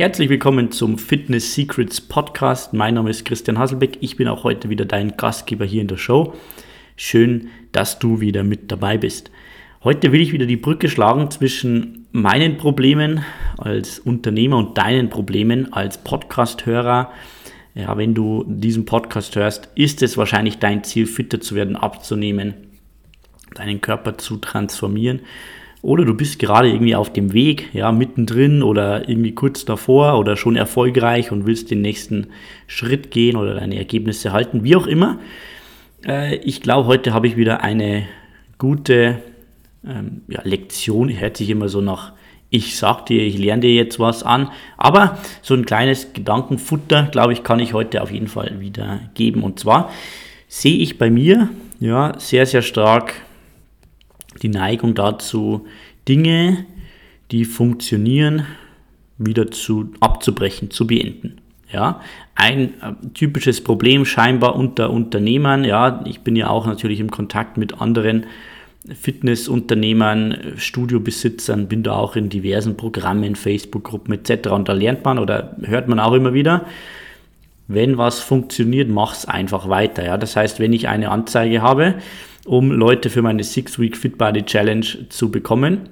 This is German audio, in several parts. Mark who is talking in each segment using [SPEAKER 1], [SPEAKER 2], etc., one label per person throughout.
[SPEAKER 1] Herzlich willkommen zum Fitness Secrets Podcast. Mein Name ist Christian Hasselbeck. Ich bin auch heute wieder dein Gastgeber hier in der Show. Schön, dass du wieder mit dabei bist. Heute will ich wieder die Brücke schlagen zwischen meinen Problemen als Unternehmer und deinen Problemen als Podcast-Hörer. Ja, wenn du diesen Podcast hörst, ist es wahrscheinlich dein Ziel, fitter zu werden, abzunehmen, deinen Körper zu transformieren oder du bist gerade irgendwie auf dem Weg, ja, mittendrin oder irgendwie kurz davor oder schon erfolgreich und willst den nächsten Schritt gehen oder deine Ergebnisse halten, wie auch immer. Äh, ich glaube, heute habe ich wieder eine gute ähm, ja, Lektion. Hört sich immer so nach, ich sag dir, ich lerne dir jetzt was an. Aber so ein kleines Gedankenfutter, glaube ich, kann ich heute auf jeden Fall wieder geben. Und zwar sehe ich bei mir ja sehr, sehr stark die Neigung dazu, Dinge, die funktionieren, wieder zu, abzubrechen, zu beenden. Ja, ein äh, typisches Problem scheinbar unter Unternehmern. Ja, ich bin ja auch natürlich im Kontakt mit anderen Fitnessunternehmern, Studiobesitzern, bin da auch in diversen Programmen, Facebook-Gruppen etc. Und da lernt man oder hört man auch immer wieder, wenn was funktioniert, mach's einfach weiter. Ja, das heißt, wenn ich eine Anzeige habe, um Leute für meine Six-Week Fit Body Challenge zu bekommen.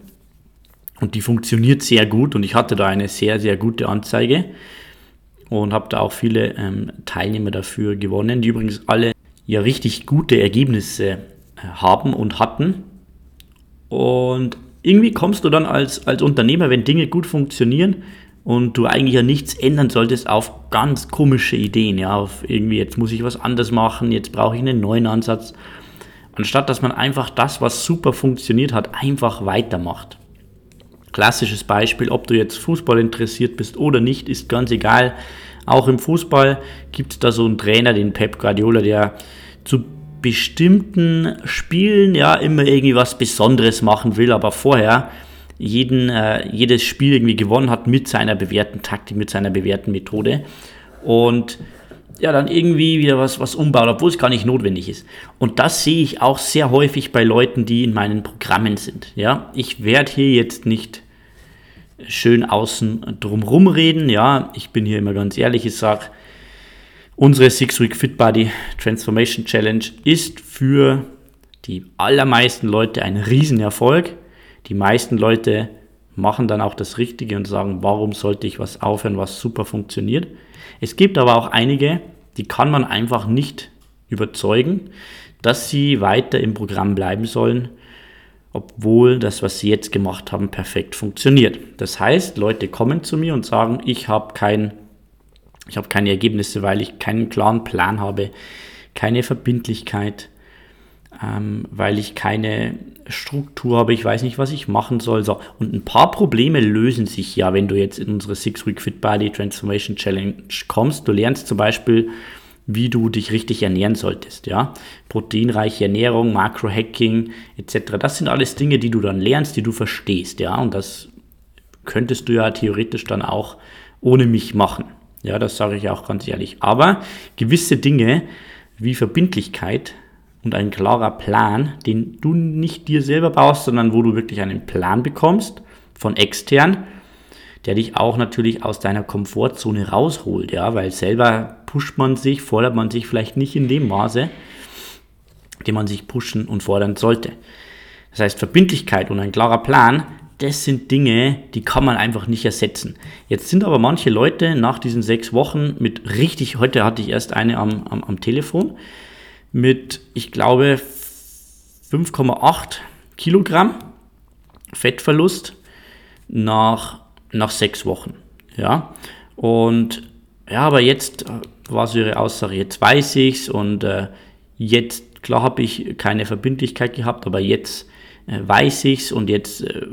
[SPEAKER 1] Und die funktioniert sehr gut und ich hatte da eine sehr, sehr gute Anzeige und habe da auch viele ähm, Teilnehmer dafür gewonnen, die übrigens alle ja richtig gute Ergebnisse äh, haben und hatten. Und irgendwie kommst du dann als, als Unternehmer, wenn Dinge gut funktionieren und du eigentlich ja nichts ändern solltest, auf ganz komische Ideen. Ja, auf irgendwie, jetzt muss ich was anders machen, jetzt brauche ich einen neuen Ansatz anstatt dass man einfach das, was super funktioniert hat, einfach weitermacht. Klassisches Beispiel, ob du jetzt Fußball interessiert bist oder nicht, ist ganz egal. Auch im Fußball gibt es da so einen Trainer, den Pep Guardiola, der zu bestimmten Spielen ja immer irgendwie was Besonderes machen will, aber vorher jeden, äh, jedes Spiel irgendwie gewonnen hat mit seiner bewährten Taktik, mit seiner bewährten Methode. Und ja dann irgendwie wieder was, was umbaut, obwohl es gar nicht notwendig ist. Und das sehe ich auch sehr häufig bei Leuten, die in meinen Programmen sind. Ja, ich werde hier jetzt nicht schön außen drumherum reden. Ja, ich bin hier immer ganz ehrlich. Ich sage, unsere Six Week Fit Body Transformation Challenge ist für die allermeisten Leute ein Riesenerfolg. Die meisten Leute machen dann auch das Richtige und sagen, warum sollte ich was aufhören, was super funktioniert. Es gibt aber auch einige, die kann man einfach nicht überzeugen, dass sie weiter im Programm bleiben sollen, obwohl das, was sie jetzt gemacht haben, perfekt funktioniert. Das heißt, Leute kommen zu mir und sagen, ich habe kein, habe keine Ergebnisse, weil ich keinen klaren Plan habe, keine Verbindlichkeit, ähm, weil ich keine Struktur habe, ich weiß nicht, was ich machen soll. So. Und ein paar Probleme lösen sich ja, wenn du jetzt in unsere Six Week Fit Body Transformation Challenge kommst. Du lernst zum Beispiel, wie du dich richtig ernähren solltest. Ja? Proteinreiche Ernährung, Makro-Hacking etc. Das sind alles Dinge, die du dann lernst, die du verstehst. Ja? Und das könntest du ja theoretisch dann auch ohne mich machen. Ja, das sage ich auch ganz ehrlich. Aber gewisse Dinge wie Verbindlichkeit und ein klarer Plan, den du nicht dir selber baust, sondern wo du wirklich einen Plan bekommst von extern, der dich auch natürlich aus deiner Komfortzone rausholt, ja, weil selber pusht man sich, fordert man sich vielleicht nicht in dem Maße, den man sich pushen und fordern sollte. Das heißt, Verbindlichkeit und ein klarer Plan, das sind Dinge, die kann man einfach nicht ersetzen. Jetzt sind aber manche Leute nach diesen sechs Wochen mit richtig, heute hatte ich erst eine am, am, am Telefon, mit, ich glaube, 5,8 Kilogramm Fettverlust nach, nach sechs Wochen. Ja, und ja, aber jetzt äh, war so ihre Aussage, jetzt weiß ich's und äh, jetzt, klar habe ich keine Verbindlichkeit gehabt, aber jetzt äh, weiß ich's und jetzt äh,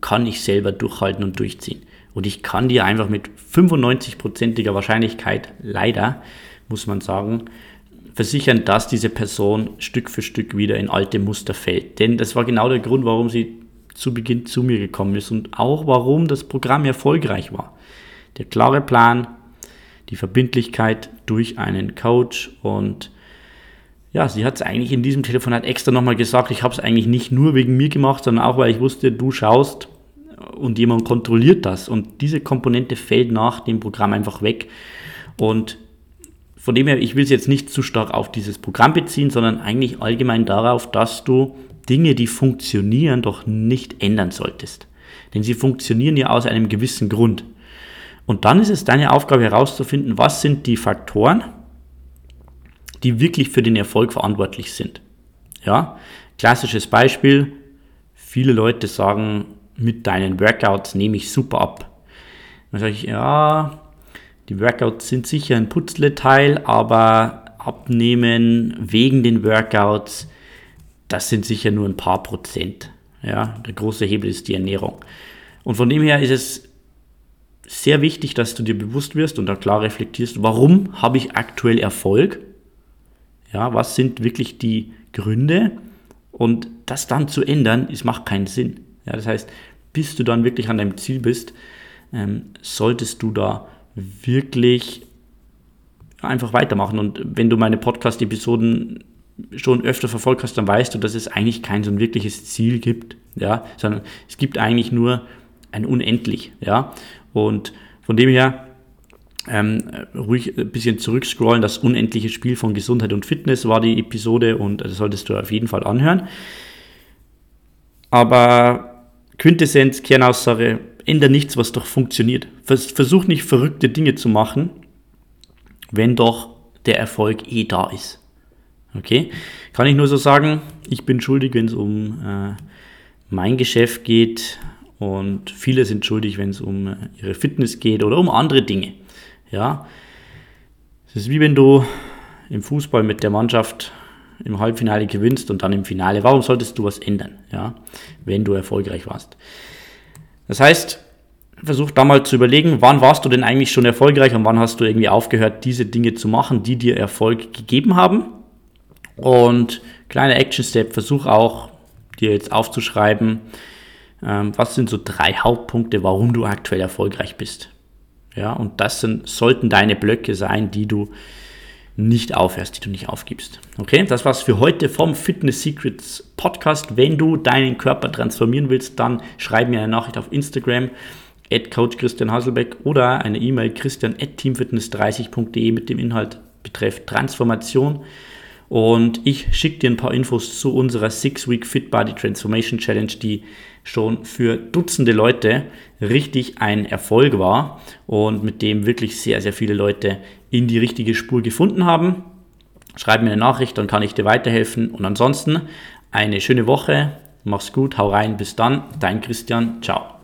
[SPEAKER 1] kann ich selber durchhalten und durchziehen. Und ich kann dir einfach mit 95%iger Wahrscheinlichkeit, leider, muss man sagen, versichern, dass diese Person Stück für Stück wieder in alte Muster fällt. Denn das war genau der Grund, warum sie zu Beginn zu mir gekommen ist und auch warum das Programm erfolgreich war. Der klare Plan, die Verbindlichkeit durch einen Coach und ja, sie hat es eigentlich in diesem Telefonat extra nochmal gesagt, ich habe es eigentlich nicht nur wegen mir gemacht, sondern auch, weil ich wusste, du schaust und jemand kontrolliert das. Und diese Komponente fällt nach dem Programm einfach weg. Und von dem her, ich will es jetzt nicht zu stark auf dieses Programm beziehen, sondern eigentlich allgemein darauf, dass du Dinge, die funktionieren, doch nicht ändern solltest. Denn sie funktionieren ja aus einem gewissen Grund. Und dann ist es deine Aufgabe herauszufinden, was sind die Faktoren, die wirklich für den Erfolg verantwortlich sind. Ja, klassisches Beispiel. Viele Leute sagen, mit deinen Workouts nehme ich super ab. Dann sage ich, ja, die Workouts sind sicher ein Putzleteil, aber abnehmen wegen den Workouts, das sind sicher nur ein paar Prozent. Ja, der große Hebel ist die Ernährung. Und von dem her ist es sehr wichtig, dass du dir bewusst wirst und da klar reflektierst, warum habe ich aktuell Erfolg? Ja, was sind wirklich die Gründe? Und das dann zu ändern, es macht keinen Sinn. Ja, das heißt, bis du dann wirklich an deinem Ziel bist, ähm, solltest du da wirklich einfach weitermachen. Und wenn du meine Podcast-Episoden schon öfter verfolgt hast, dann weißt du, dass es eigentlich kein so ein wirkliches Ziel gibt, ja, sondern es gibt eigentlich nur ein Unendlich, ja. Und von dem her ähm, ruhig ein bisschen zurückscrollen. Das unendliche Spiel von Gesundheit und Fitness war die Episode und das solltest du auf jeden Fall anhören. Aber Quintessenz, Kernaussage, ändere nichts, was doch funktioniert. Versuch nicht verrückte Dinge zu machen, wenn doch der Erfolg eh da ist. Okay? Kann ich nur so sagen, ich bin schuldig, wenn es um äh, mein Geschäft geht und viele sind schuldig, wenn es um äh, ihre Fitness geht oder um andere Dinge. Ja? Es ist wie wenn du im Fußball mit der Mannschaft im Halbfinale gewinnst und dann im Finale. Warum solltest du was ändern, ja, wenn du erfolgreich warst? Das heißt, versuch da mal zu überlegen, wann warst du denn eigentlich schon erfolgreich und wann hast du irgendwie aufgehört, diese Dinge zu machen, die dir Erfolg gegeben haben. Und kleiner Action Step, versuch auch dir jetzt aufzuschreiben, ähm, was sind so drei Hauptpunkte, warum du aktuell erfolgreich bist. Ja, und das sind, sollten deine Blöcke sein, die du nicht aufhörst, die du nicht aufgibst. Okay, das war's für heute vom Fitness Secrets Podcast. Wenn du deinen Körper transformieren willst, dann schreib mir eine Nachricht auf Instagram at Coach Christian Hasselbeck oder eine E-Mail christian at teamfitness30.de mit dem Inhalt betreff Transformation. Und ich schicke dir ein paar Infos zu unserer Six-Week Fit Body Transformation Challenge, die schon für Dutzende Leute richtig ein Erfolg war und mit dem wirklich sehr, sehr viele Leute in die richtige Spur gefunden haben. Schreib mir eine Nachricht, dann kann ich dir weiterhelfen. Und ansonsten eine schöne Woche, mach's gut, hau rein, bis dann, dein Christian, ciao.